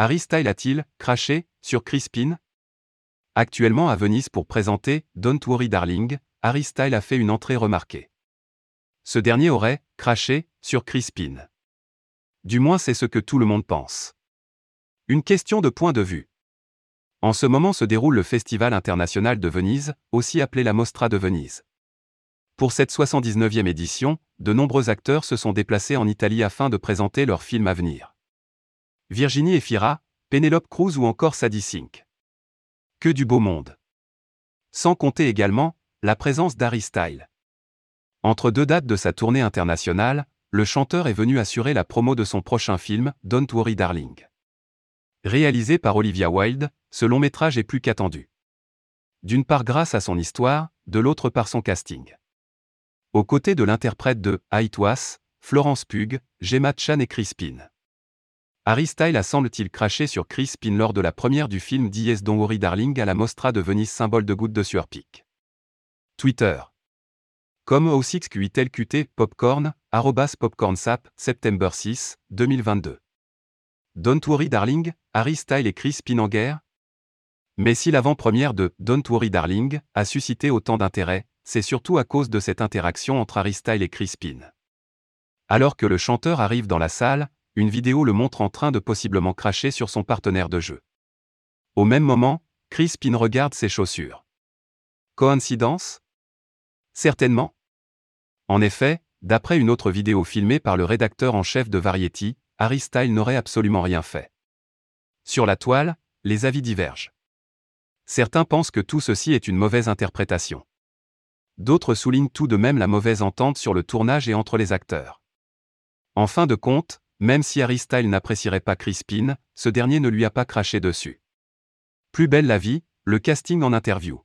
Harry Style a-t-il craché sur Crispin? Actuellement à Venise pour présenter Don't Worry Darling, Harry a fait une entrée remarquée. Ce dernier aurait craché sur Crispin. Du moins c'est ce que tout le monde pense. Une question de point de vue. En ce moment se déroule le Festival international de Venise, aussi appelé la Mostra de Venise. Pour cette 79e édition, de nombreux acteurs se sont déplacés en Italie afin de présenter leurs films à venir. Virginie Efira, Penelope Cruz ou encore Sadie Sink. Que du beau monde. Sans compter également la présence d'Harry Style. Entre deux dates de sa tournée internationale, le chanteur est venu assurer la promo de son prochain film, Don't Worry Darling. Réalisé par Olivia Wilde, ce long métrage est plus qu'attendu. D'une part grâce à son histoire, de l'autre par son casting. Aux côtés de l'interprète de Aitwas, Florence Pugh, Gemma Chan et Crispin. Harry a semble-t-il craché sur Crispin lors de la première du film Dies Don't Worry Darling à la Mostra de Venise symbole de goutte de sueur pique. Twitter. Comme O6QITLQT Popcorn, arrobas popcornsap, September 6, 2022. Don't Worry Darling, Harry et Chris Pin en guerre? Mais si l'avant-première de Don't Worry Darling a suscité autant d'intérêt, c'est surtout à cause de cette interaction entre Harry et Chris Pin. Alors que le chanteur arrive dans la salle, une vidéo le montre en train de possiblement cracher sur son partenaire de jeu. Au même moment, Chris Pin regarde ses chaussures. Coïncidence? Certainement. En effet, d'après une autre vidéo filmée par le rédacteur en chef de Variety, Harry n'aurait absolument rien fait. Sur la toile, les avis divergent. Certains pensent que tout ceci est une mauvaise interprétation. D'autres soulignent tout de même la mauvaise entente sur le tournage et entre les acteurs. En fin de compte, même si Harry n'apprécierait pas Crispin, ce dernier ne lui a pas craché dessus. Plus belle la vie, le casting en interview.